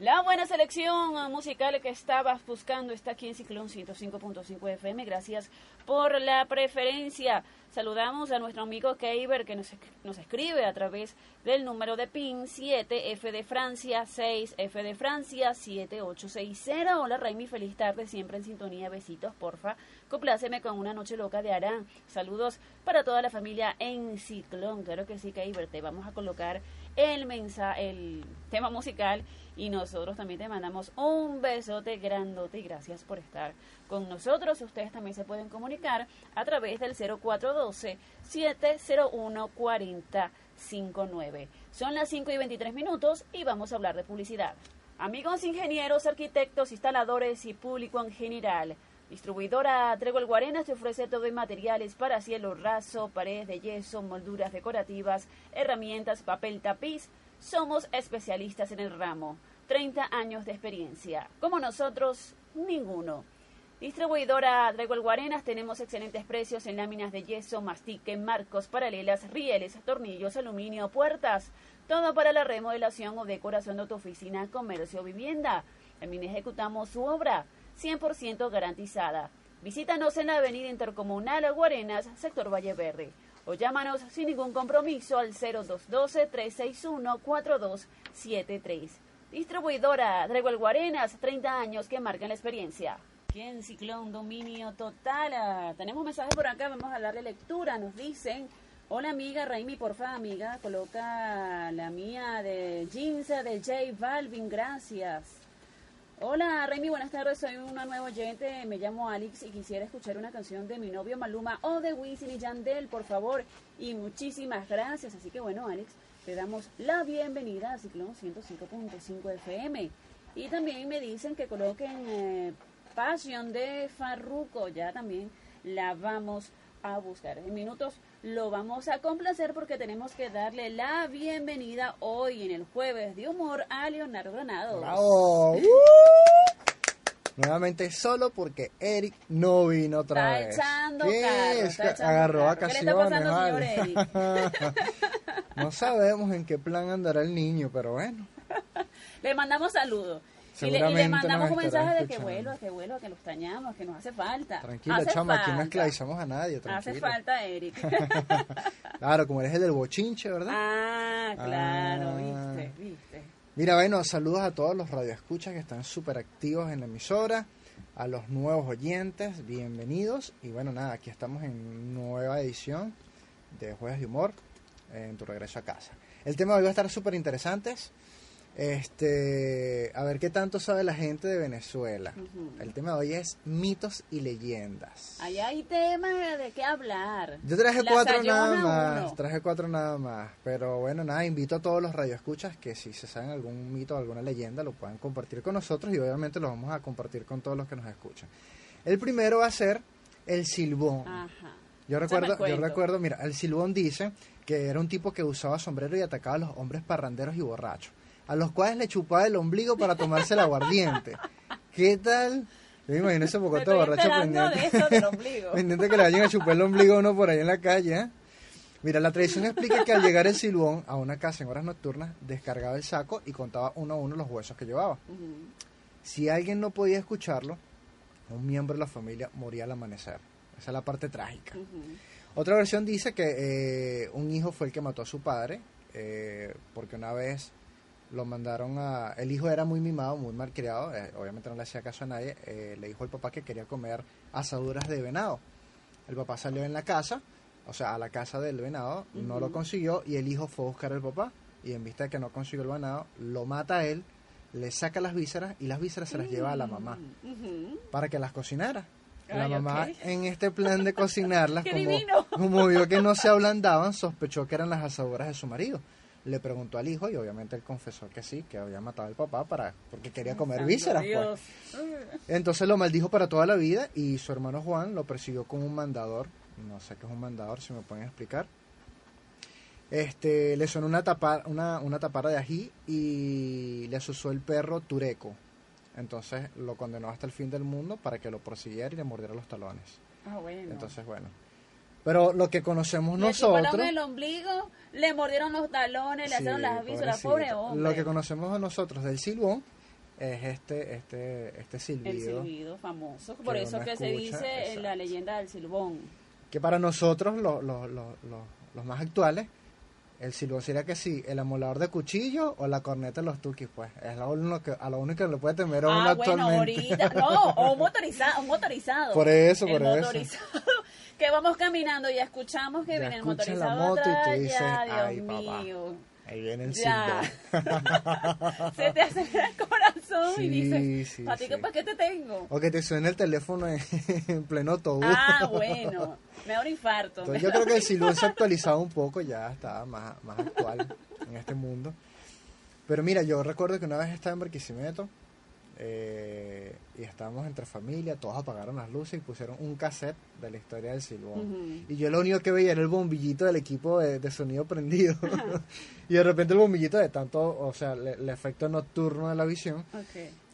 La buena selección musical que estabas buscando está aquí en Ciclón 105.5 FM. Gracias por la preferencia. Saludamos a nuestro amigo Keiber que nos, nos escribe a través del número de PIN 7F de Francia 6F de Francia 7860. Hola Raimi, feliz tarde, siempre en sintonía. Besitos, porfa. Compláceme con una noche loca de Arán. Saludos para toda la familia en Ciclón. Claro que sí, Keiber, te vamos a colocar el mensaje, el tema musical y nosotros también te mandamos un besote grandote y gracias por estar con nosotros. Ustedes también se pueden comunicar a través del 0412-701-4059. Son las 5 y 23 minutos y vamos a hablar de publicidad. Amigos ingenieros, arquitectos, instaladores y público en general. Distribuidora Tregua Guarenas te ofrece todo en materiales para cielo raso, paredes de yeso, molduras decorativas, herramientas, papel tapiz. Somos especialistas en el ramo. 30 años de experiencia. Como nosotros, ninguno. Distribuidora Tregua Guarenas tenemos excelentes precios en láminas de yeso, mastique, marcos, paralelas, rieles, tornillos, aluminio, puertas. Todo para la remodelación o decoración de tu oficina, comercio o vivienda. También ejecutamos su obra 100% garantizada. Visítanos en la avenida intercomunal Guarenas, sector Valle Verde. O llámanos sin ningún compromiso al 0212-361-4273. Distribuidora Dreguel Guarenas, 30 años que marcan la experiencia. ¿Quién? Ciclón, dominio total. Ah, tenemos mensajes por acá, vamos a darle lectura. Nos dicen, hola amiga Raimi, porfa amiga, coloca la mía de jeans de J Balvin, gracias. Hola Remy, buenas tardes, soy una nueva oyente, me llamo Alex y quisiera escuchar una canción de mi novio Maluma o de Wisin y Yandel, por favor, y muchísimas gracias. Así que bueno, Alex, te damos la bienvenida a Ciclón 105.5 FM. Y también me dicen que coloquen eh, Pasión de Farruco, ya también la vamos a buscar. En minutos lo vamos a complacer porque tenemos que darle la bienvenida hoy en el jueves de humor a Leonardo Granados. ¡Bravo! ¡Uh! Nuevamente solo porque Eric no vino otra está Echando está echando Agarró carro. vacaciones. ¿Qué le está pasando, vale. señor Eric? no sabemos en qué plan andará el niño, pero bueno. Le mandamos saludos. Y le, y le Seguramente mandamos un mensaje de que vuelva, que vuelva, que lo extrañamos, que nos hace falta. Tranquila, Hace chama, aquí no esclavizamos a nadie, Hace falta, Eric. Claro, como eres el del bochinche, ¿verdad? ah, claro, Ah. viste, viste. Mira, bueno, saludos a todos los radioescuchas que están súper activos en la emisora, a los nuevos oyentes, bienvenidos. Y bueno, nada, aquí estamos en nueva edición de Jueves de Humor, en tu regreso a casa. El tema de hoy va a estar súper interesante. Este, a ver qué tanto sabe la gente de Venezuela. El tema de hoy es mitos y leyendas. Ahí hay temas de qué hablar. Yo traje La cuatro nada más, uno. traje cuatro nada más, pero bueno, nada, invito a todos los radioescuchas que si se saben algún mito o alguna leyenda lo puedan compartir con nosotros y obviamente lo vamos a compartir con todos los que nos escuchan. El primero va a ser el silbón. Ajá. Yo recuerdo, yo recuerdo, mira, el silbón dice que era un tipo que usaba sombrero y atacaba a los hombres parranderos y borrachos, a los cuales le chupaba el ombligo para tomarse el aguardiente. ¿Qué tal? Yo me imagino ese pocoto borracho de pendiente. eso del ombligo. pendiente que le vayan a chupar el ombligo a uno por ahí en la calle. ¿eh? Mira, la tradición explica que al llegar el silbón a una casa en horas nocturnas, descargaba el saco y contaba uno a uno los huesos que llevaba. Si alguien no podía escucharlo, un miembro de la familia moría al amanecer. Esa es la parte trágica. Otra versión dice que eh, un hijo fue el que mató a su padre, eh, porque una vez lo mandaron a... El hijo era muy mimado, muy malcriado, eh, obviamente no le hacía caso a nadie, eh, le dijo al papá que quería comer asaduras de venado. El papá salió en la casa, o sea, a la casa del venado, no lo consiguió y el hijo fue a buscar al papá y en vista de que no consiguió el venado, lo mata a él, le saca las vísceras y las vísceras se las lleva a la mamá para que las cocinara. La Ay, mamá en este plan de cocinarlas, ¡Qué como, como vio que no se ablandaban, sospechó que eran las asaduras de su marido. Le preguntó al hijo y obviamente él confesó que sí, que había matado al papá para porque quería comer vísceras. pues. Entonces lo maldijo para toda la vida y su hermano Juan lo persiguió con un mandador. No sé qué es un mandador, si me pueden explicar. Este, le sonó una, tapa, una, una tapara de ají y le asusó el perro Tureco. Entonces lo condenó hasta el fin del mundo para que lo persiguiera y le mordiera los talones. Ah, bueno. Entonces, bueno. Pero lo que conocemos le nosotros... el ombligo, le mordieron los talones, le hicieron las vísceras, pobre hombre. Lo que conocemos nosotros del silbón es este este este El silbido famoso. Por eso que se dice en la leyenda del silbón. que para nosotros los los los los- los más actuales el silbón sería que sí, el amolador de cuchillo o la corneta de los tukis, pues. Es lo único que, a lo único que le puede temer a uno Ah, bueno, actualmente. ahorita. No, o un motorizado. Un motorizado. Por eso, El por eso. Que vamos caminando y escuchamos que Ya viene el motorizado la moto y tú atrás. dices, ya, Dios "Ay, papá". mío. Ahí viene el Ya. Se te acelera el corazón y dices, sí, Patico, sí. ¿para qué te tengo? O que te suene el teléfono en, en pleno autobús. Ah, bueno. Me da un infarto. Entonces, yo creo que el silbón se ha actualizado un poco, ya está más, más actual en este mundo. Pero mira, yo recuerdo que una vez estaba en Barquisimeto eh, y estábamos entre familia, todos apagaron las luces y pusieron un cassette de la historia del silbón. Y yo lo único que veía era el bombillito del equipo de, de sonido prendido. y de repente el bombillito de tanto, o sea, le- el efecto nocturno de la visión,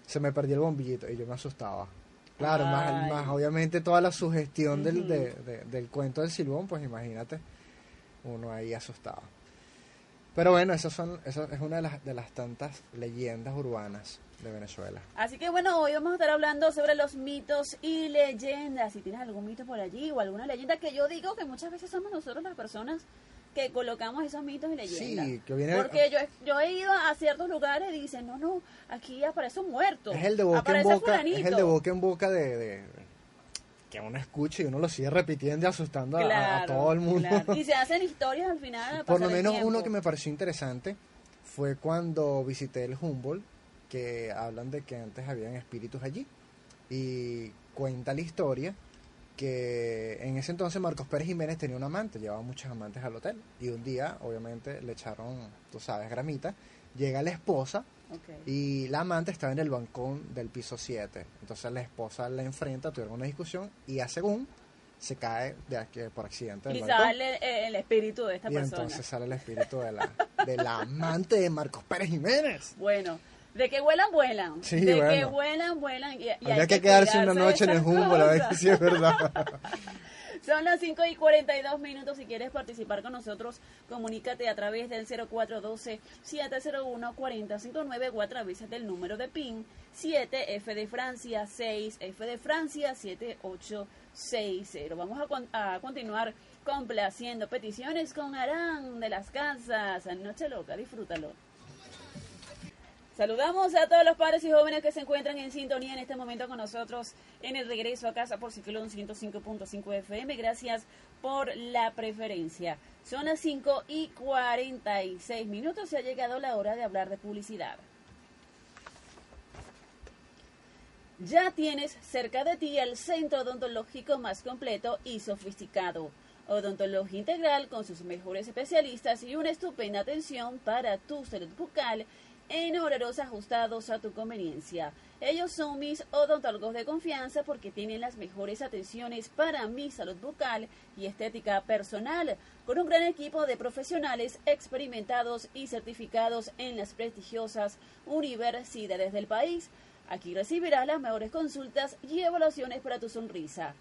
se me perdió el bombillito y yo me asustaba. Claro, más, Ay. más obviamente toda la sugestión del, de- de- del cuento del silbón, pues imagínate, uno ahí asustado. Pero bueno, eso, son, eso es una de las, de las tantas leyendas urbanas de Venezuela. Así que bueno, hoy vamos a estar hablando sobre los mitos y leyendas. Si tienes algún mito por allí o alguna leyenda que yo digo que muchas veces somos nosotros las personas que colocamos esos mitos y leyendas. Sí, que viene... Porque yo, yo he ido a ciertos lugares y dicen, no, no, aquí aparece un muerto. Es el de boca en boca, es fulanito". el de boca en boca de, de- que uno escucha y uno lo sigue repitiendo y asustando a- todo el mundo. claro. Y se hacen historias al final. al Por lo menos uno que me pareció interesante fue cuando visité el Humboldt, que hablan de que antes habían espíritus allí. Y cuenta la historia que en ese entonces Marcos Pérez Jiménez tenía un amante, llevaba muchos amantes al hotel. Y un día, obviamente, le echaron, tú sabes, gramita. Llega la esposa Ok. y la amante estaba en el balcón del piso 7. Entonces la esposa la enfrenta, tuvieron una discusión y a según se cae de aquí, por accidente del Y balcón. sale el, el espíritu de esta Y persona. entonces sale el espíritu de la, de la amante de Marcos Pérez Jiménez. Bueno, de que vuelan, vuelan. Sí, de que vuelan, vuelan. Y, y Habría hay que quedarse una noche en el esas Humboldt a ver cosas. si es verdad. Son las 5 y 42 minutos. Si quieres participar con nosotros, comunícate a través del 0412-701-4059 o a través del número de PIN 7F de Francia 6F de Francia 7860. Vamos a, con- a continuar complaciendo peticiones con Arán de las Casas. Noche Loca, disfrútalo. Saludamos a todos los padres y jóvenes que se encuentran en sintonía en este momento con nosotros en el regreso a casa por Ciclón 105.5 FM. Gracias por la preferencia. Son las 5 y 46 minutos y ha llegado la hora de hablar de publicidad. Ya tienes cerca de ti el centro odontológico más completo y sofisticado. Odontología Integral con sus mejores especialistas y una estupenda atención para tu salud bucal en horarios ajustados a tu conveniencia. Ellos son mis odontólogos de confianza porque tienen las mejores atenciones para mi salud bucal y estética personal, con un gran equipo de profesionales experimentados y certificados en las prestigiosas universidades del país. Aquí recibirás las mejores consultas y evaluaciones para tu sonrisa.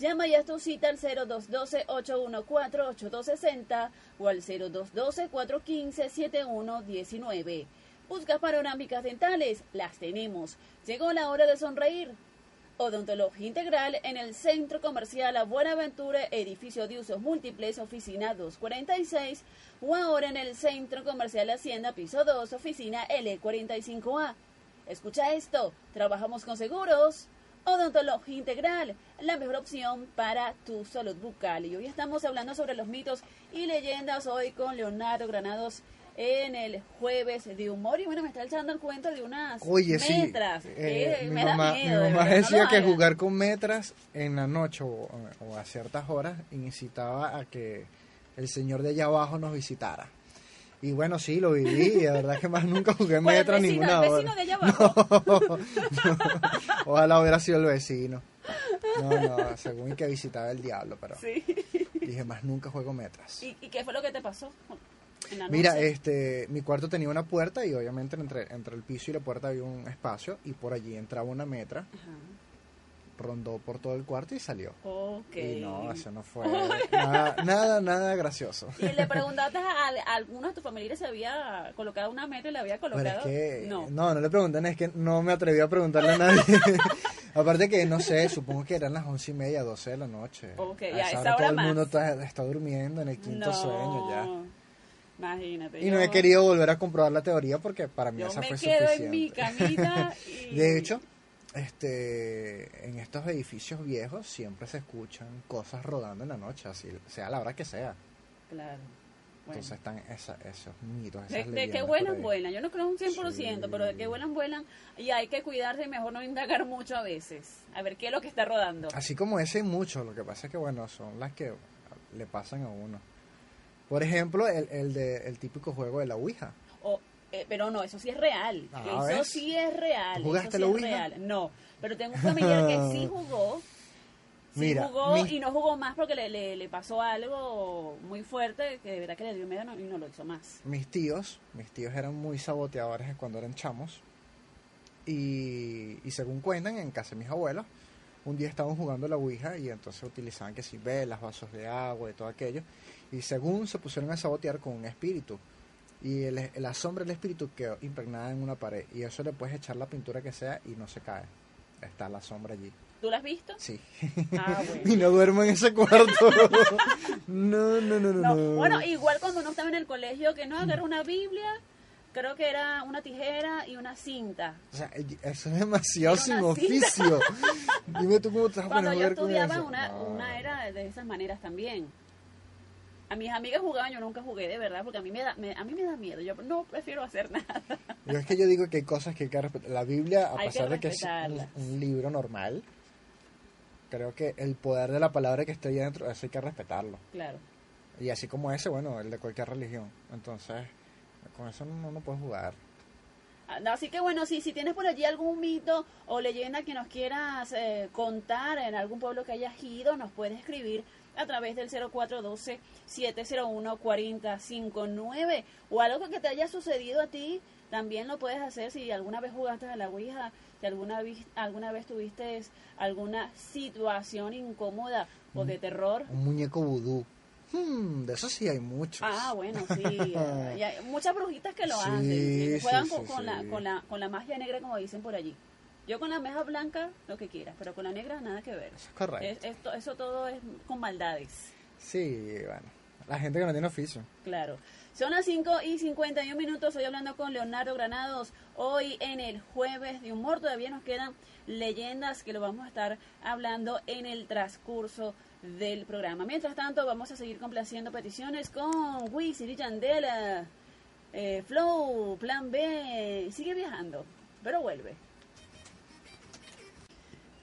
Llama ya a tu cita al 0212-814-8260 o al 0212-415-7119. Buscas panorámicas dentales, las tenemos. Llegó la hora de sonreír. Odontología Integral en el Centro Comercial La Buenaventura, edificio de usos múltiples, oficina 246, o ahora en el Centro Comercial Hacienda, piso 2, oficina L45A. Escucha esto, trabajamos con seguros. Odontología Integral, la mejor opción para tu salud bucal. Y hoy estamos hablando sobre los mitos y leyendas hoy con Leonardo Granados en el jueves de humor. Y bueno, me está echando el cuento de unas Oye, sí. metras. eh, que mi me da mamá, miedo, mi mamá no decía que jugar con metras en la noche o, o a ciertas horas incitaba a que el señor de allá abajo nos visitara. Y bueno, sí, lo viví y de verdad que más nunca jugué metras vecino, ninguna el hora. vecino de allá abajo. Ojalá hubiera sido el vecino. No, no, según que visitaba el diablo, pero Sí. dije, más nunca juego metras. ¿Y, y qué fue lo que te pasó? Mira, este, mi cuarto tenía una puerta y obviamente entre, entre el piso y la puerta había un espacio y por allí entraba una metra, Ajá. rondó por todo el cuarto y salió. Ok. Y no, eso no fue nada, nada, nada gracioso. ¿Y le preguntaste a, a alguno de tus familiares si había colocado una meta y le había Pero colocado? es que, no. no, no le preguntan, es que no me atreví a preguntarle a nadie. Aparte que, no sé, supongo que eran las once y media, doce de la noche. Ok, a ya, esa esa hora todo el mundo está, está durmiendo en el quinto No. sueño ya. Imagínate. Y no yo- he querido volver a comprobar la teoría porque para mí Yo esa me fue quedo suficiente. en mi camita y... De hecho, este, en estos edificios viejos siempre se escuchan cosas rodando en la noche, así sea la hora que sea. Claro. Bueno. Entonces están esa- esos mitos, esas De, de que vuelan, vuelan. Yo no creo un 100%, Sí. pero de que vuelan, vuelan. Y hay que cuidarse mejor no indagar mucho a veces. A ver qué es lo que está rodando. Así como ese hay muchos, lo que pasa es que bueno, son las que le pasan a uno. Por ejemplo, el, el de el típico juego de la Ouija. O, eh, pero no, eso sí es real. Ah, eso ¿ves? sí es real. ¿Tú jugaste eso sí la es Ouija? real. No, pero tengo un familiar que sí jugó. Sí Mira, jugó mi- y no jugó más porque le, le, le pasó algo muy fuerte que de verdad que le dio miedo no- y no lo hizo más. Mis tíos, mis tíos eran muy saboteadores cuando eran chamos. Y, y según cuentan, en casa de mis abuelos, un día estaban jugando la Ouija y entonces utilizaban que si velas, vasos de agua y todo aquello. Y según se pusieron a sabotear con un espíritu. Y el- la sombra del espíritu quedó impregnada en una pared. Y eso le puedes echar la pintura que sea y no se cae. Está la sombra allí. ¿Tú lo has visto? Sí. Ah, bueno. y no duermo en ese cuarto. no, no, no, no, No, no. bueno, igual cuando uno estaba en el colegio, que no agarra una Biblia, creo que era una tijera y una cinta. O sea, eso es demasiado sin cinta. oficio. Dime tú cómo te vas Cuando a yo con estudiaba, eso. una, No. una era de esas maneras también. A mis amigas jugaban, yo nunca jugué de verdad, porque a mí me da, me- a mí me da miedo. Yo no prefiero hacer nada. Yo es que yo digo que hay cosas que hay que respetar. La Biblia, a Hay que pesar de que es un, libro normal, creo que el poder de la palabra que esté ahí dentro, eso hay que respetarlo. Claro. Y así como ese, bueno, el de cualquier religión. Entonces, con eso no, no puedes jugar. Ah, Así que bueno, si, si tienes por allí algún mito o leyenda que nos quieras eh, contar en algún pueblo que hayas ido, nos puedes escribir a través del 0412-701-4059 o algo que te haya sucedido a ti, también lo puedes hacer si alguna vez jugaste a la Ouija, si alguna vez, alguna vez tuviste alguna situación incómoda o de terror. Un muñeco vudú. Hmm, de eso sí hay muchos. Ah, bueno, sí. hay muchas brujitas que lo Sí, hacen. sí, juegan sí, con, con La, con, la, con la magia negra, como dicen por allí. Yo con la meja blanca, lo que quieras, pero con la negra, nada que ver. Eso es correcto. Es- esto, eso todo es con maldades. Sí, bueno. La gente que no tiene oficio. Claro. Son las 5 y 51 minutos. Estoy hablando con Leonardo Granados. Hoy en el jueves de humor todavía nos quedan leyendas que lo vamos a estar hablando en el transcurso del programa. Mientras tanto, vamos a seguir complaciendo peticiones con Wisin y eh, Flow, Plan B. Sigue viajando, pero vuelve.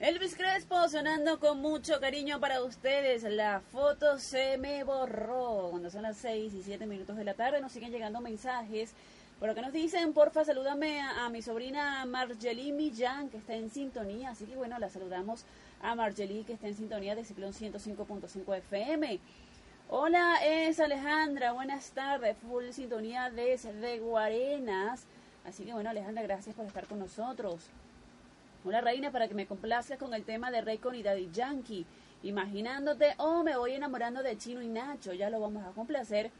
Elvis Crespo sonando con mucho cariño para ustedes. La foto se me borró. Cuando son las 6 y 7 minutos de la tarde nos siguen llegando mensajes. Por que nos dicen, porfa, salúdame a, mi sobrina Marjeli Millán, que está en sintonía. Así que bueno, la saludamos a Marjeli, que está en sintonía de Ciclón 105.5 FM. Hola, es Alejandra. Buenas tardes. Full sintonía desde Guarenas. Así que bueno, Alejandra, gracias por estar con nosotros. Una reina para que me complazcas con el tema de Raycon y Daddy Yankee. Imaginándote, oh, me voy enamorando de Chino y Nacho. Ya lo vamos a complacer.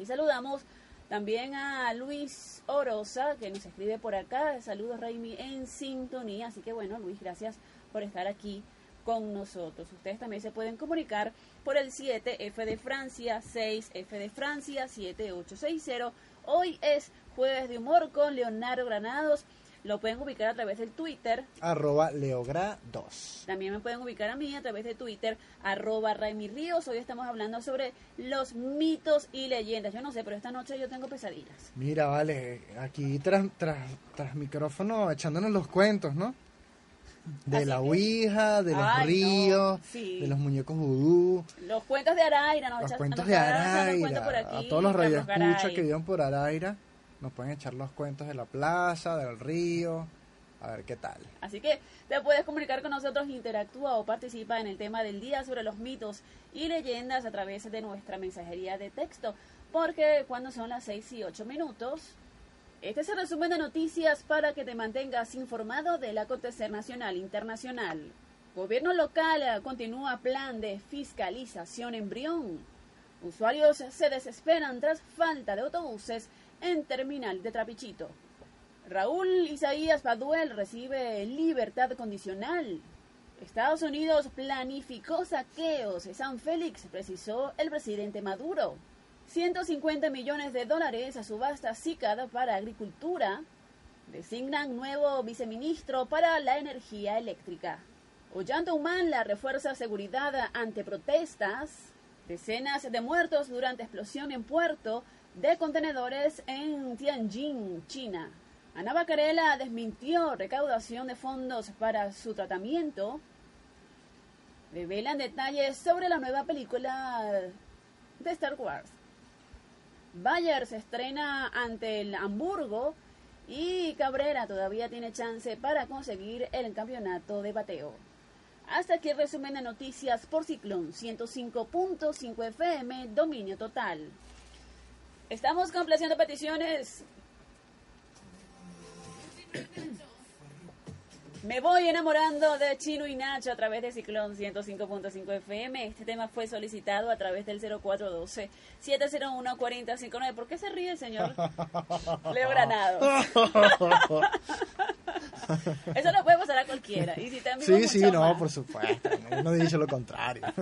Y saludamos también a Luis Orosa, que nos escribe por acá. Saludos, Raimi, en sintonía. Así que bueno, Luis, gracias por estar aquí con nosotros. Ustedes también se pueden comunicar por el 7F de Francia, 6F de Francia, 7860. Hoy es jueves de humor con Leonardo Granados. Lo pueden ubicar a través del Twitter. Arroba Leogra2. También me pueden ubicar a mí a través de Twitter, arroba Raimi Ríos. Hoy estamos hablando sobre los mitos y leyendas. Yo no sé, pero esta noche yo tengo pesadillas. Mira, vale, aquí tras, tras, tras micrófono echándonos los cuentos, ¿no? De Así la que- Ouija, de los Ay, no, ríos, sí. de los muñecos vudú, Los cuentos de Araira, nos los echas- cuentos nos de por Araira. aquí, A todos los radioescuchas que vivan por Araira, nos pueden echar los cuentos de la plaza, del río, a ver qué tal. Así que te puedes comunicar con nosotros, interactúa o participa en el tema del día sobre los mitos y leyendas a través de nuestra mensajería de texto. Porque cuando son las 6 y 8 minutos, este es el resumen de noticias para que te mantengas informado del acontecer nacional e internacional. Gobierno local eh, continúa plan de fiscalización en Brión. Usuarios se desesperan tras falta de autobuses en terminal de Trapichito. Raúl Isaías Paduel recibe libertad condicional. Estados Unidos planificó saqueos San Félix, precisó el presidente Maduro. 150 millones de dólares a subasta CICAD para agricultura. Designan nuevo viceministro para la energía eléctrica. Ollanta la refuerza seguridad ante protestas. Decenas de muertos durante explosión en puerto de contenedores en Tianjin, China. Ana Bacarela desmintió recaudación de fondos para su tratamiento. Revelan detalles sobre la nueva película de Star Wars. Bayer se estrena ante el Hamburgo y Cabrera todavía tiene chance para conseguir el campeonato de bateo. Hasta aquí el resumen de noticias por Ciclón 105.5 FM, dominio total. Estamos complaciendo peticiones me voy enamorando de Chino y Nacho a través de Ciclón 105.5 FM. Este tema fue solicitado a través del 0412-701-4059. ¿Por qué se ríe el señor Leo Granado? Eso no puede pasar a cualquiera. Y si sí, sí, no, por supuesto. No, dicho lo contrario.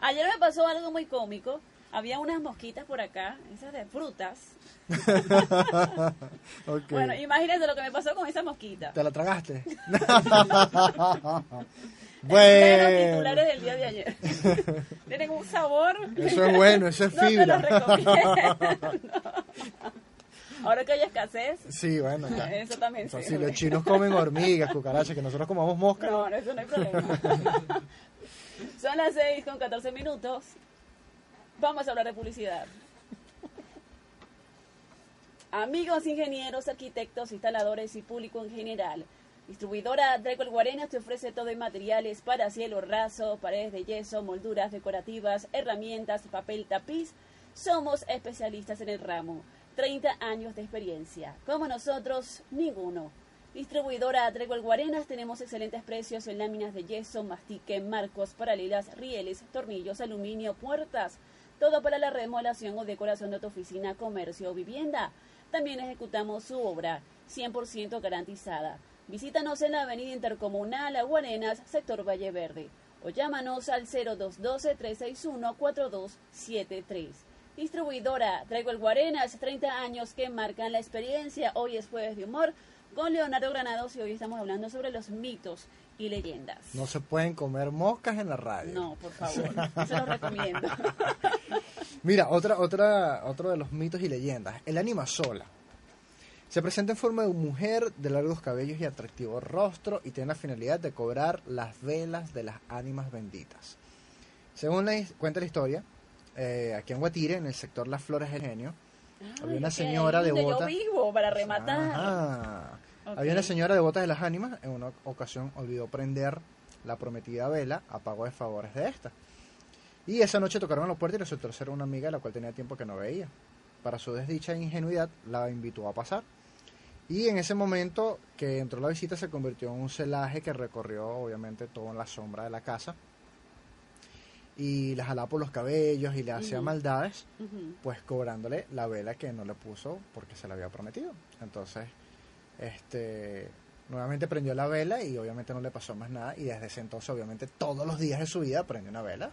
Ayer me pasó algo muy cómico. Había unas mosquitas por acá, esas de frutas, Bueno, imagínense lo que me pasó con esa mosquita. ¿Te la tragaste? bueno. Los titulares del día de ayer. Tienen un sabor. Eso es bueno, eso es fibra. Ahora que hay escasez. Sí, bueno, ya. Eso también sí. Si los chinos comen hormigas, cucarachas, que nosotros comamos moscas. No, eso no hay problema. Son las 6 con 14 minutos. Vamos a hablar de publicidad. Amigos ingenieros, arquitectos, instaladores y público en general. Distribuidora Draco Guarena te ofrece todo en materiales para cielo raso, paredes de yeso, molduras decorativas, herramientas, papel tapiz. Somos especialistas en el ramo. 30 años de experiencia. Como nosotros, ninguno. Distribuidora Draco Guarenas tenemos excelentes precios en láminas de yeso, mastique, marcos, paralelas, rieles, tornillos, aluminio, puertas. Todo para la remodelación o decoración de tu oficina, comercio o vivienda. También ejecutamos su obra 100% garantizada. Visítanos en la Avenida Intercomunal Aguarenas, sector Valle Verde, o llámanos al 0212-361-4273. Distribuidora Traigo el Guarenas, 30 años que marcan la experiencia. Hoy es jueves de humor con Leonardo Granados y hoy estamos hablando sobre los mitos y leyendas. No se pueden comer moscas en la radio. No, por favor, se lo recomiendo. Mira, otra, otra, otro de los mitos y leyendas. El ánima sola. Se presenta en forma de mujer de largos cabellos y atractivo rostro y tiene la finalidad de cobrar las velas de las ánimas benditas. Según la, cuenta la historia, eh, aquí en Guatire, en el sector Las Flores del Genio, había una señora de botas. vivo para rematar. Había una señora de botas de las ánimas, en una ocasión olvidó prender la prometida vela a pago de favores de esta. Y esa noche tocaron a la puerta y resultó ser una amiga la cual tenía tiempo que no veía. Para su desdicha e ingenuidad, la invitó a pasar. Y en ese momento que entró la visita se convirtió en un celaje que recorrió obviamente todo en la sombra de la casa. Y la jalaba por los cabellos y le hacía maldades, pues cobrándole la vela que no le puso porque se la había prometido. Entonces, este nuevamente prendió la vela y obviamente no le pasó más nada. Y desde ese entonces, obviamente, todos los días de su vida prende una vela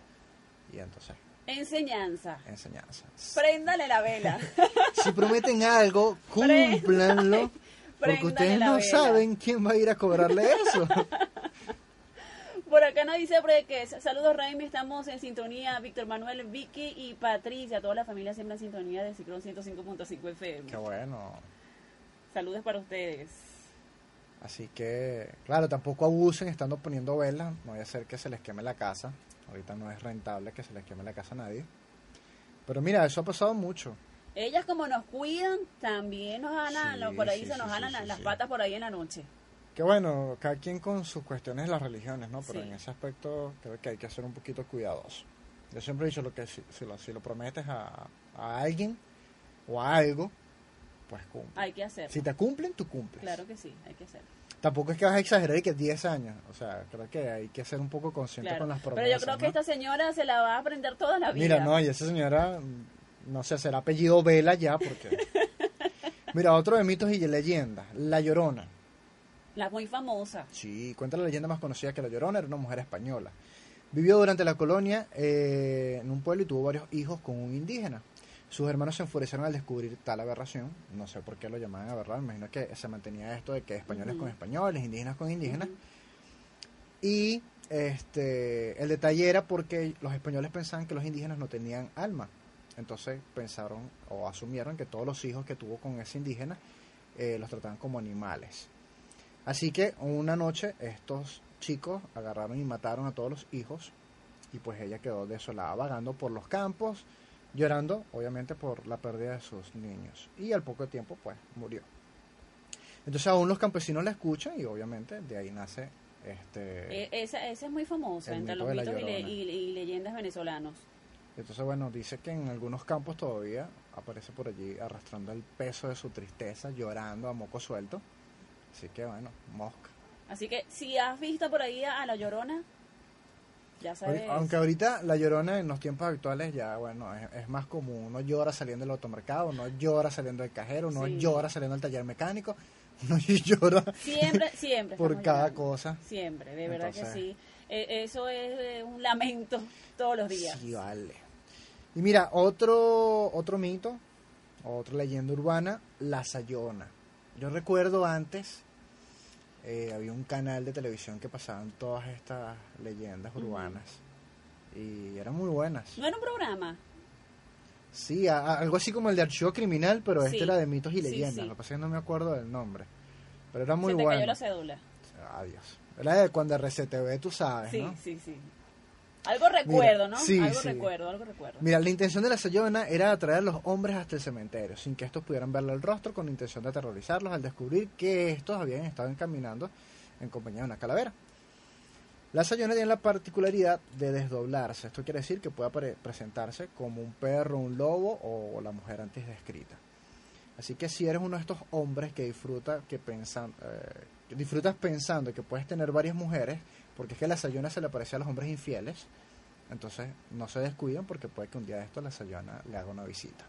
y entonces. Enseñanza. Enseñanza. Préndale la vela. si prometen algo, cúmplanlo. Porque ustedes no saben quién va a ir a cobrarle eso. Por acá nos dice que saludos Raimi, estamos en sintonía, Víctor Manuel, Vicky y Patricia, toda la familia siempre en sintonía de Ciclón 105.5 FM. Qué bueno. Saludos para ustedes. Así que, claro, tampoco abusen estando poniendo velas, no voy a hacer que se les queme la casa. Ahorita no es rentable que se les queme la casa a nadie. Pero mira, eso ha pasado mucho. Ellas como nos cuidan, también nos ganan, por ahí se nos ganan las, patas por ahí en la noche. Que bueno, cada quien con sus cuestiones de las religiones, ¿no? Pero en ese aspecto creo que hay que ser un poquito cuidadoso. Yo siempre he dicho lo que si, lo, si lo prometes a, a alguien o a algo, pues cumple. Hay que hacerlo. Si te cumplen, tú cumples. Claro que sí, hay que hacerlo. Tampoco es que vas a exagerar y que 10 años. O sea, creo que hay que ser un poco consciente Claro. con las promesas. Pero yo creo que esta señora se la va a aprender toda la vida. Mira, no, y esa señora, mm, no sé, será apellido Vela ya, porque... Mira, otro de mitos y leyendas, La Llorona. La muy famosa. Sí, cuenta la leyenda más conocida que La Llorona, era una mujer española. Vivió durante la colonia eh, en un pueblo y tuvo varios hijos con un indígena. Sus hermanos se enfurecieron al descubrir tal aberración. No sé por qué lo llamaban aberrado. Me imagino que se mantenía esto de que españoles con españoles, indígenas con indígenas. Y este el detalle era porque los españoles pensaban que los indígenas no tenían alma. Entonces pensaron o asumieron que todos los hijos que tuvo con ese indígena eh, los trataban como animales. Así que una noche estos chicos agarraron y mataron a todos los hijos y pues ella quedó desolada vagando por los campos, llorando obviamente por la pérdida de sus niños. Y al poco tiempo pues murió. Entonces aún los campesinos la escuchan y obviamente de ahí nace este... Eh, esa, esa es muy famosa entre los mitos y, le- y- y leyendas venezolanos. Entonces, bueno, dice que en algunos campos todavía aparece por allí arrastrando el peso de su tristeza, llorando a moco suelto. Así que, bueno, mosca. Así que si has visto por ahí a la llorona, ya sabes. Aunque ahorita la llorona en los tiempos actuales ya, bueno, es, es más común. Uno llora saliendo del automercado, uno llora saliendo del cajero, uno Sí. llora saliendo del taller mecánico, uno llora Siempre, siempre. por cada llorando. cosa. Siempre, de verdad que sí. Eh, eso es eh, un lamento todos los días. Sí, vale. Y mira, otro, otro mito, otra leyenda urbana, la Sayona. Yo recuerdo antes, eh, había un canal de televisión que pasaban todas estas leyendas urbanas. Y eran muy buenas. No era un programa. Sí, a- a- algo así como el de Archivo Criminal, pero este era de mitos y leyendas. sí. Lo que pasa es que no me acuerdo del nombre. Pero era muy Se te bueno. cayó la cédula. Adiós. Era de cuando RCTV, tú sabes, Sí, ¿no? sí, sí. Algo recuerdo, ¿no? sí, algo sí. recuerdo, algo recuerdo. Mira, la intención de la Sayona era atraer a los hombres hasta el cementerio, sin que estos pudieran verle el rostro, con la intención de aterrorizarlos al descubrir que estos habían estado encaminando en compañía de una calavera. La Sayona tiene la particularidad de desdoblarse. Esto quiere decir que puede apare- presentarse como un perro, un lobo o la mujer antes descrita. Así que si eres uno de estos hombres que disfruta, que pensan, eh, que disfrutas pensando que puedes tener varias mujeres, porque es que la Sayona se le parece a los hombres infieles, entonces no se descuiden porque puede que un día de esto la Sayona le haga una visita.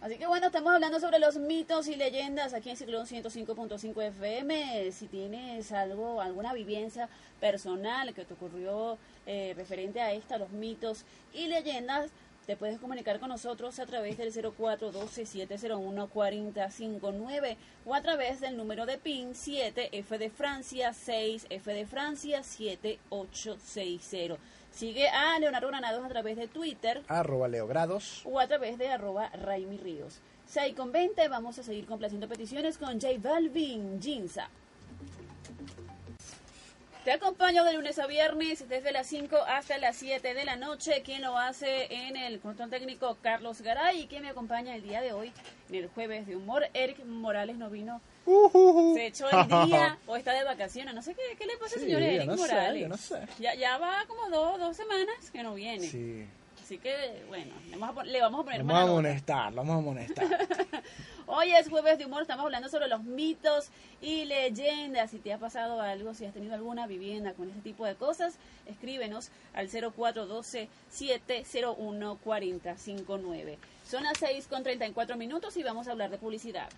Así que bueno, estamos hablando sobre los mitos y leyendas aquí en Ciclón 105.5 FM. Si tienes algo, alguna vivencia personal que te ocurrió eh, referente a esta, los mitos y leyendas, te puedes comunicar con nosotros a través del 0412-701-4059 o a través del número de PIN 7F de Francia 6F de Francia 7860. Sigue a Leonardo Granados a través de Twitter Arroba Leogrados. o a través de arroba Raimi Ríos. 6 con 20, vamos a seguir complaciendo peticiones con J Balvin, Jinza. Te acompaño de lunes a viernes desde las 5 hasta las 7 de la noche. Quien lo hace en el control técnico Carlos Garay y quien me acompaña el día de hoy en el jueves de humor. Eric Morales no vino, se echó el día o está de vacaciones. No sé qué, qué le pasa al Sí, señor Eric no sé, Morales. yo no sé. Ya, ya va como dos, dos semanas que no viene. Sí. Así que, bueno, le vamos a, pon- le vamos a poner Vamos a amonestar, vamos a amonestar. Hoy es jueves de humor, estamos hablando sobre los mitos y leyendas. Si te ha pasado algo, si has tenido alguna vivienda con este tipo de cosas, escríbenos al 0412-701-4059. Son las 6 con 34 minutos y vamos a hablar de publicidad.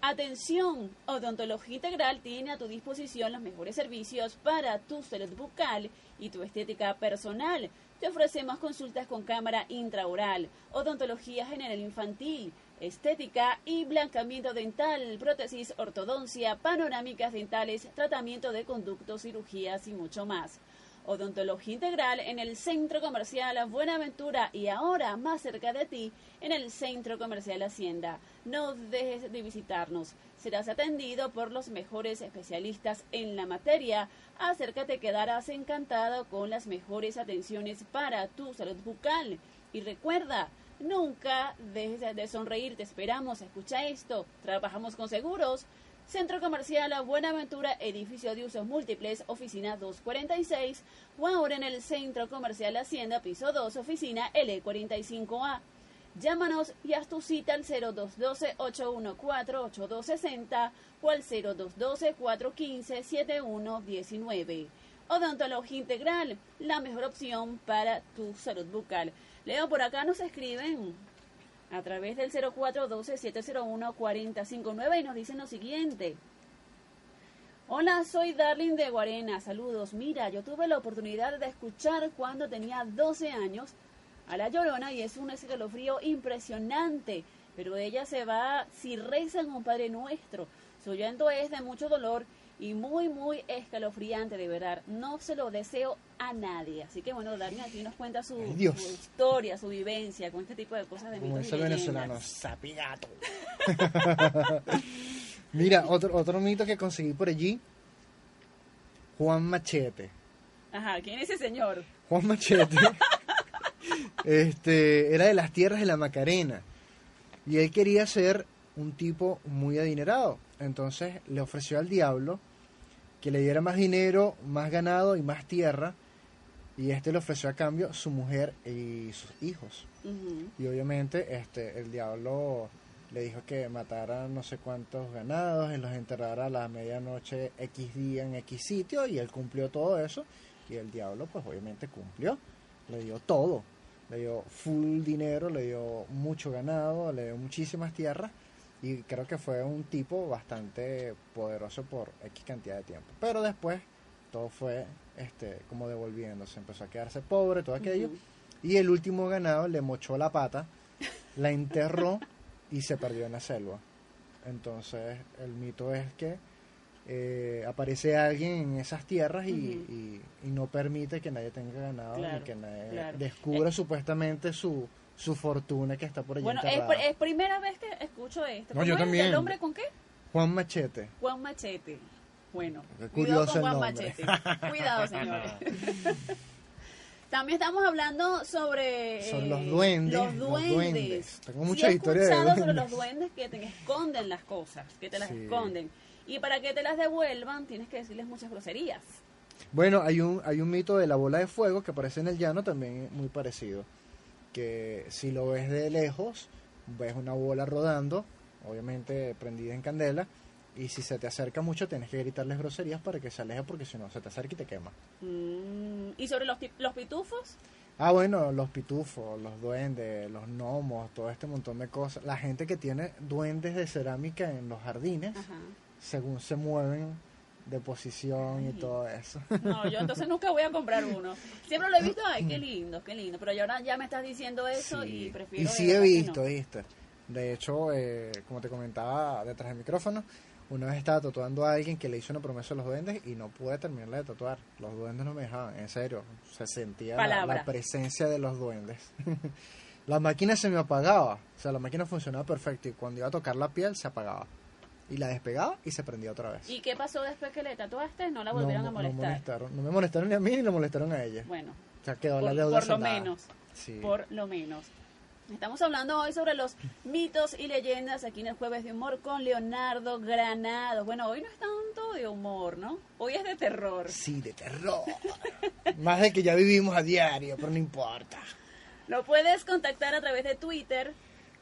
Atención, Odontología Integral tiene a tu disposición los mejores servicios para tu salud bucal y tu estética personal. Te ofrecemos consultas con cámara intraoral, odontología general infantil, estética y blancamiento dental, prótesis, ortodoncia, panorámicas dentales, tratamiento de conductos, cirugías y mucho más. Odontología Integral en el Centro Comercial Buenaventura y ahora más cerca de ti en el Centro Comercial Hacienda. No dejes de visitarnos. Serás atendido por los mejores especialistas en la materia. Acércate, quedarás encantado con las mejores atenciones para tu salud bucal. Y recuerda, nunca dejes de sonreír. Te esperamos. Escucha esto. Trabajamos con seguros. Centro Comercial Buenaventura, edificio de usos múltiples, oficina 246, o ahora en el Centro Comercial Hacienda, piso 2, oficina L45A. Llámanos y haz tu cita al 0212-814-8260 o al 0212-415-7119. Odontología Integral, la mejor opción para tu salud bucal. Leo, por acá nos escriben a través del 0412-701-4059 y nos dicen lo siguiente. Hola, soy Darling de Guarena. Saludos. Mira, yo tuve la oportunidad de escuchar cuando tenía 12 años a La Llorona y es un escalofrío impresionante. Pero ella se va si rezan un Padre Nuestro. Su llanto es de mucho dolor y muy, muy escalofriante, de verdad. No se lo deseo a nadie. Así que bueno, Darling aquí nos cuenta su, su historia, su vivencia con este tipo de cosas de Como mitos y venezolano, sapigato. Mira, otro, otro mito que conseguí por allí. Juan Machete. Ajá, ¿quién es ese señor? Juan Machete este, era de las tierras de la Macarena. Y él quería ser un tipo muy adinerado. Entonces le ofreció al diablo que le diera más dinero, más ganado y más tierra. Y este le ofreció a cambio su mujer y sus hijos. Y obviamente este el diablo le dijo que matara no sé cuántos ganados y los enterrara a la medianoche X día en X sitio y él cumplió todo eso y el diablo pues obviamente cumplió, le dio todo, le dio full dinero, le dio mucho ganado, le dio muchísimas tierras y creo que fue un tipo bastante poderoso por X cantidad de tiempo. Pero después todo fue este como devolviéndose, empezó a quedarse pobre, todo aquello. Y el último ganado le mochó la pata, la enterró y se perdió en la selva. Entonces el mito es que eh, aparece alguien en esas tierras y, y- y no permite que nadie tenga ganado Claro, ni que nadie claro. descubra supuestamente su, su fortuna que está por allí Bueno, es, enterrada. pr- es primera vez que escucho esto. No, ¿Cómo yo es? también. ¿El hombre con qué? Juan Machete. Juan Machete. Bueno, Qué cuidado curioso con el Juan nombre. Machete. Cuidado, señores. También estamos hablando sobre Son eh, los duendes, Los los duendes. duendes. Tengo Sí mucha he historia de sobre duendes. los duendes que te esconden las cosas, que te las Sí. esconden. Y para que te las devuelvan, tienes que decirles muchas groserías. Bueno, hay un, hay un mito de la bola de fuego que aparece en el llano también muy parecido. Que si lo ves de lejos, ves una bola rodando, obviamente prendida en candela, y si se te acerca mucho tienes que gritarles groserías para que se aleje porque si no se te acerca y te quema. Mm, ¿Y sobre los, los pitufos? Ah, bueno, los pitufos, los duendes, los gnomos, todo este montón de cosas. La gente que tiene duendes de cerámica en los jardines, Ajá. según se mueven de posición y todo eso. No, yo entonces nunca voy a comprar uno. Siempre lo he visto, ay, qué lindo, qué lindo. Pero yo ahora ya me estás diciendo eso Sí. y prefiero. Y sí he visto, no. ¿viste? De hecho, eh, como te comentaba detrás del micrófono, una vez estaba tatuando a alguien que le hizo una promesa a los duendes y no pude terminarla de tatuar. Los duendes no me dejaban, en serio. Se sentía la, la presencia de los duendes. la máquina se me apagaba. O sea, la máquina funcionaba perfecto y cuando iba a tocar la piel se apagaba. Y la despegaba y se prendía otra vez. ¿Y qué pasó después que le tatuaste? No la No- volvieron a no molestar. molestaron. No me molestaron ni a mí ni le molestaron a ella. Bueno, O sea, quedó por, la deuda por lo menos. Sí. Por lo menos. Estamos hablando hoy sobre los mitos y leyendas aquí en el Jueves de Humor con Leonardo Granados. Bueno, hoy no es tanto de humor, ¿no? Hoy es de terror. Sí, de terror. Más de que ya vivimos a diario, pero no importa. Lo puedes contactar a través de Twitter.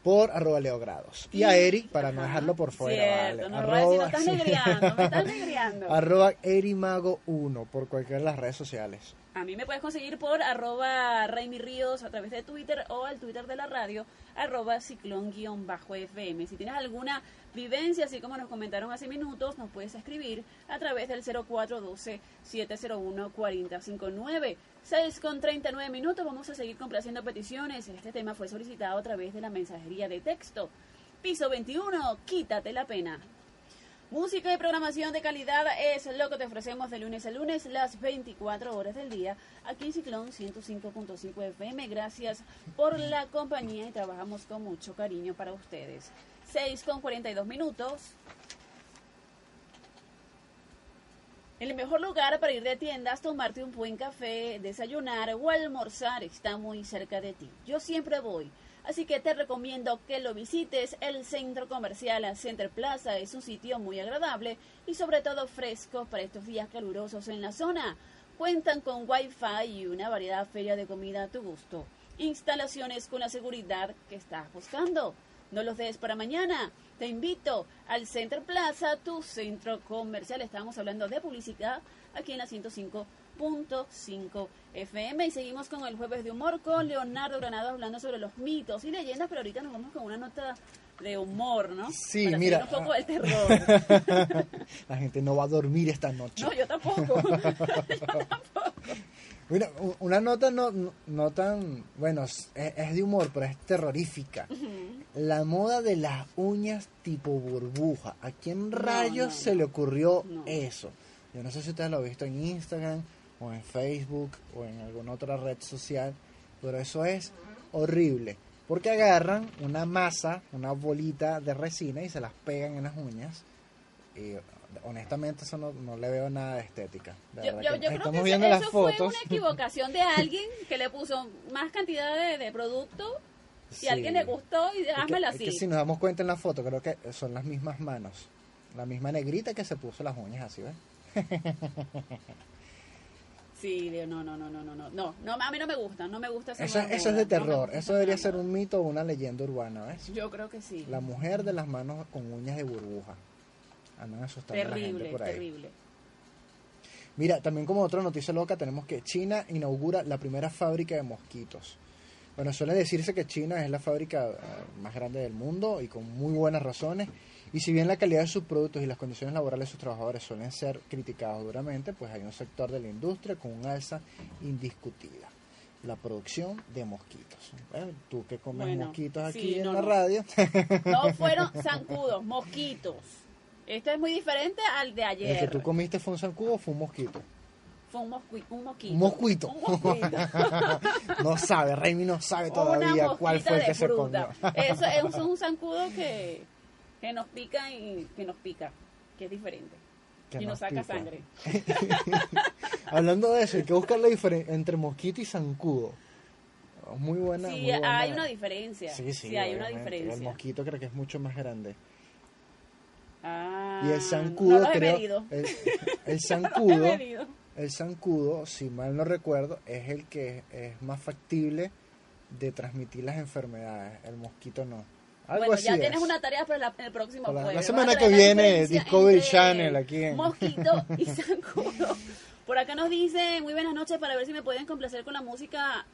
Por arroba leogrados. Y a Eric, para no Ajá, dejarlo por fuera, Cierto, vale. no lo voy a decir, no estás negreando, me estás negreando. arroba erimago1 por cualquiera de las redes sociales. A mí me puedes conseguir por arroba Raimi Ríos a través de Twitter o al Twitter de la radio, arroba ciclón-fm. Si tienes alguna vivencia, así como nos comentaron hace minutos, nos puedes escribir a través del 0412-701-4059. 6 con 39 minutos, vamos a seguir complaciendo peticiones. Este tema fue solicitado a través de la mensajería de texto. Piso 21, quítate la pena. Música y programación de calidad es lo que te ofrecemos de lunes a lunes, las 24 horas del día, aquí en Ciclón 105.5 FM. Gracias por la compañía y trabajamos con mucho cariño para ustedes. 6 con 42 minutos. El mejor lugar para ir de tiendas, tomarte un buen café, desayunar o almorzar está muy cerca de ti. Yo siempre voy. Así que te recomiendo que lo visites. El centro comercial Center Plaza es un sitio muy agradable y sobre todo fresco para estos días calurosos en la zona. Cuentan con wifi y una variedad feria de comida a tu gusto. instalaciones con la seguridad que estás buscando. No los dejes para mañana. Te invito al Center Plaza, tu centro comercial. Estamos hablando de publicidad aquí en la 105.5 FM. Y seguimos con el jueves de humor con Leonardo Granado hablando sobre los mitos y leyendas, pero ahorita nos vamos con una nota de humor, ¿no? Sí, Para mira. Un poco del terror. La gente no va a dormir esta noche. No, yo tampoco. Mira, u- una nota no, no, no tan, bueno, es, es de humor, pero es terrorífica. La moda de las uñas tipo burbuja. ¿A quién rayos no, se le ocurrió no. eso? Yo no sé si ustedes lo han visto en Instagram o en Facebook o en alguna otra red social, pero eso es horrible. Porque agarran una masa, una bolita de resina y se las pegan en las uñas. Y honestamente eso no, no le veo nada de estética. De Yo, yo, yo creo estamos que viendo eso, las eso fue fotos. una equivocación de alguien que le puso más cantidad de, de producto y Sí. alguien le gustó y Es házmelo es así. que si nos damos cuenta en la foto, creo que son las mismas manos. La misma negrita que se puso las uñas así, ¿ves? Sí, no, no, no, no, no, no, no, no, a mí no me gusta, no me gusta esa Eso, es de terror. Eso debería ser un mito o una leyenda urbana, ¿ves? Yo creo que sí. La mujer de las manos con uñas de burbuja. Andan asustando a la gente terrible, por ahí. terrible. Mira, también como otra noticia loca tenemos que China inaugura la primera fábrica de mosquitos. Bueno, suele decirse que China es la fábrica eh, más grande del mundo y con muy buenas razones. Y si bien la calidad de sus productos y las condiciones laborales de sus trabajadores suelen ser criticados duramente, pues hay un sector de la industria con un alza indiscutida. La producción de mosquitos. Bueno, tú que comes Bueno, mosquitos aquí sí, en no, la no. radio. No fueron zancudos, mosquitos. Esto es muy diferente al de El ayer. que tú comiste fue un zancudo o fue un mosquito. Fue un, mosqui- un mosquito. Un mosquito. Un mosquito. no sabe, Raimi no sabe todavía cuál fue el que se fruta. comió. Eso es un- un zancudo que, que nos pica y que nos pica, que es diferente. Que y nos saca pica. sangre. Hablando de eso, hay que buscar la diferencia entre mosquito y zancudo. Muy buena. Sí, muy buena. hay una diferencia. Sí, sí, hay una diferencia. El mosquito creo que es mucho más grande. Ah, Y el no zancudo he creo. El, el zancudo. El zancudo, si mal no recuerdo, es el que es más factible de transmitir las enfermedades. El mosquito no. Algo bueno, así ya es. tienes una tarea para la- el próximo Para la- jueves. la Vas semana que viene, Discovery Channel aquí en- Mosquito y zancudo. Por acá nos dice, muy buenas noches, para ver si me pueden complacer con la música.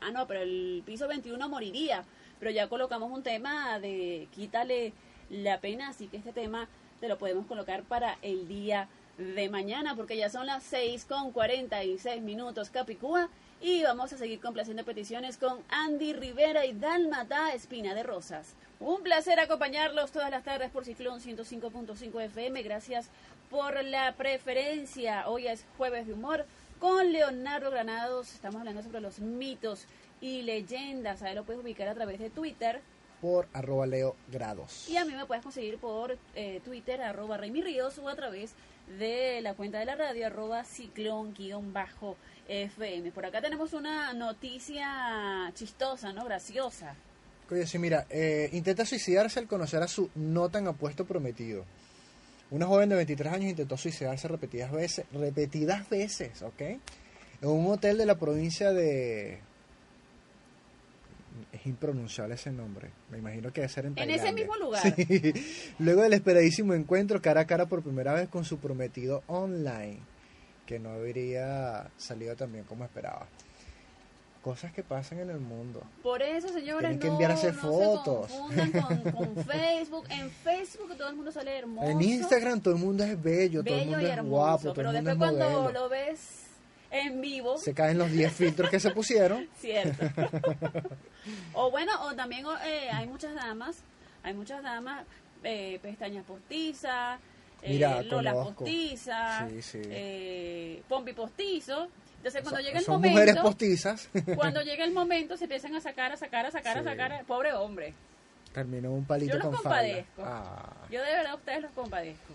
Ah, no, pero el piso 21 moriría. Pero ya colocamos un tema de quítale la pena, así que este tema te lo podemos colocar para el día de mañana, porque ya son las 6 con 46 minutos Capicúa. Y vamos a seguir complaciendo peticiones con Andy Rivera y Dalmata Espina de Rosas. Un placer acompañarlos todas las tardes por Ciclón 105.5 FM. Gracias por la preferencia. Hoy es jueves de humor con Leonardo Granados. Estamos hablando sobre los mitos y leyendas. Ahí lo puedes ubicar a través de Twitter. Por arroba leo grados. Y a mí me puedes conseguir por eh, Twitter, arroba Remy Ríos, o a través de la cuenta de la radio, arroba ciclón-fm. Por acá tenemos una noticia chistosa, ¿no? Graciosa. Oye, sí, mira, eh, intenta suicidarse al conocer a su no tan apuesto prometido. Una joven de 23 años intentó suicidarse repetidas veces, repetidas veces, ¿ok? En un hotel de la provincia de... Es impronunciable ese nombre. Me imagino que debe ser en En ese Tailandia. mismo lugar. Sí. Luego del esperadísimo encuentro cara a cara por primera vez con su prometido online, que no habría salido tan bien como esperaba. Cosas que pasan en el mundo. Por eso, señores, Tienen que enviarse no fotos. se con, con Facebook. En Facebook todo el mundo sale hermoso. En Instagram todo el mundo es bello, todo el mundo y es guapo, todo pero el mundo después es cuando lo ves en vivo, Se caen los 10 filtros que se pusieron. cierto. o bueno, o también eh, hay muchas damas, hay muchas damas, eh, pestañas postizas, eh, Mira, Lola postiza, Sí, sí. eh, Pompi postizo. Entonces cuando Son- llega el son momento, mujeres postizas. cuando llega el momento se empiezan a sacar, a sacar, a sacar, a Sí. sacar, pobre hombre. Terminó un palito Yo los con compadezco. Ah. Yo de verdad a ustedes los compadezco.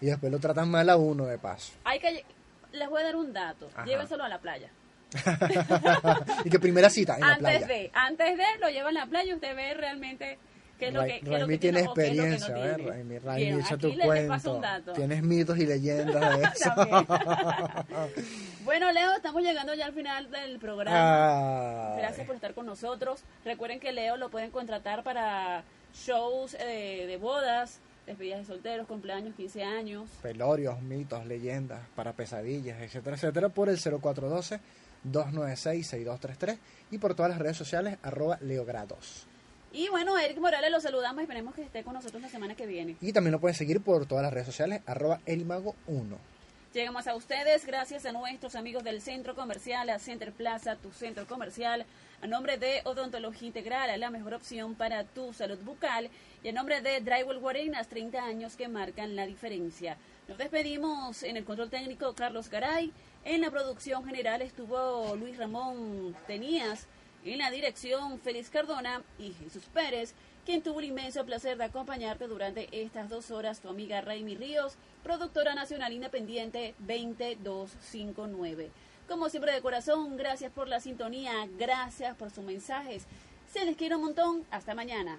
Y después lo tratan mal a uno de paso. Hay que les voy a dar un dato. Ajá. Llévenselo a la playa. y que primera cita en la antes playa. de, antes de lo llevan a la playa, usted ve realmente ¿Qué es lo que, qué es lo que tiene no experiencia, ver, tiene? Raimi, Raimi, echa tu cuento. un dato. Tienes mitos y leyendas de eso. Bueno, Leo, estamos llegando ya al final del programa. Ay. Gracias por estar con nosotros. Recuerden que Leo lo pueden contratar para shows eh, de bodas, despedidas de solteros, cumpleaños, 15 años. Pelorios, mitos, leyendas, para pesadillas, etcétera, etcétera, por el 0412-296-6233 y por todas las redes sociales, arroba leogrados. Y bueno, Eric Morales lo saludamos y esperemos que esté con nosotros la semana que viene. Y también lo pueden seguir por todas las redes sociales, arroba elmago1. Llegamos a ustedes gracias a nuestros amigos del Centro Comercial, a Center Plaza, tu centro comercial, a nombre de Odontología Integral, la mejor opción para tu salud bucal, y a nombre de Drywall Guarenas, 30 años que marcan la diferencia. Nos despedimos en el control técnico Carlos Garay, en la producción general estuvo Luis Ramón Tenías, en la dirección Félix Cardona y Jesús Pérez, quien tuvo el inmenso placer de acompañarte durante estas dos horas, tu amiga Raimi Ríos, productora nacional independiente 20259. Como siempre de corazón, gracias por la sintonía, gracias por sus mensajes. Se les quiere un montón, hasta mañana.